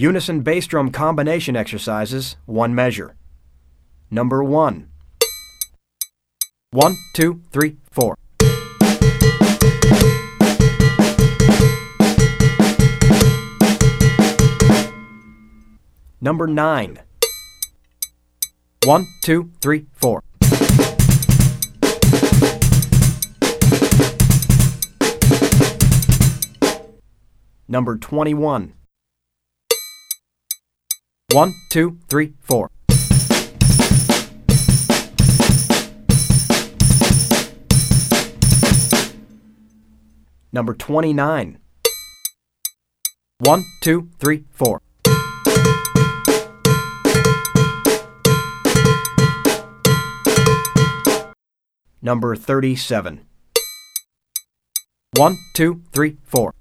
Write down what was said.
Unison bass drum combination exercises, one measure. Number one. One, two, three, four. Number nine. One, two, three, four. Number 21. One, two, three, four. Number 29. One, two, three, four. Number 37. One, two, three, four.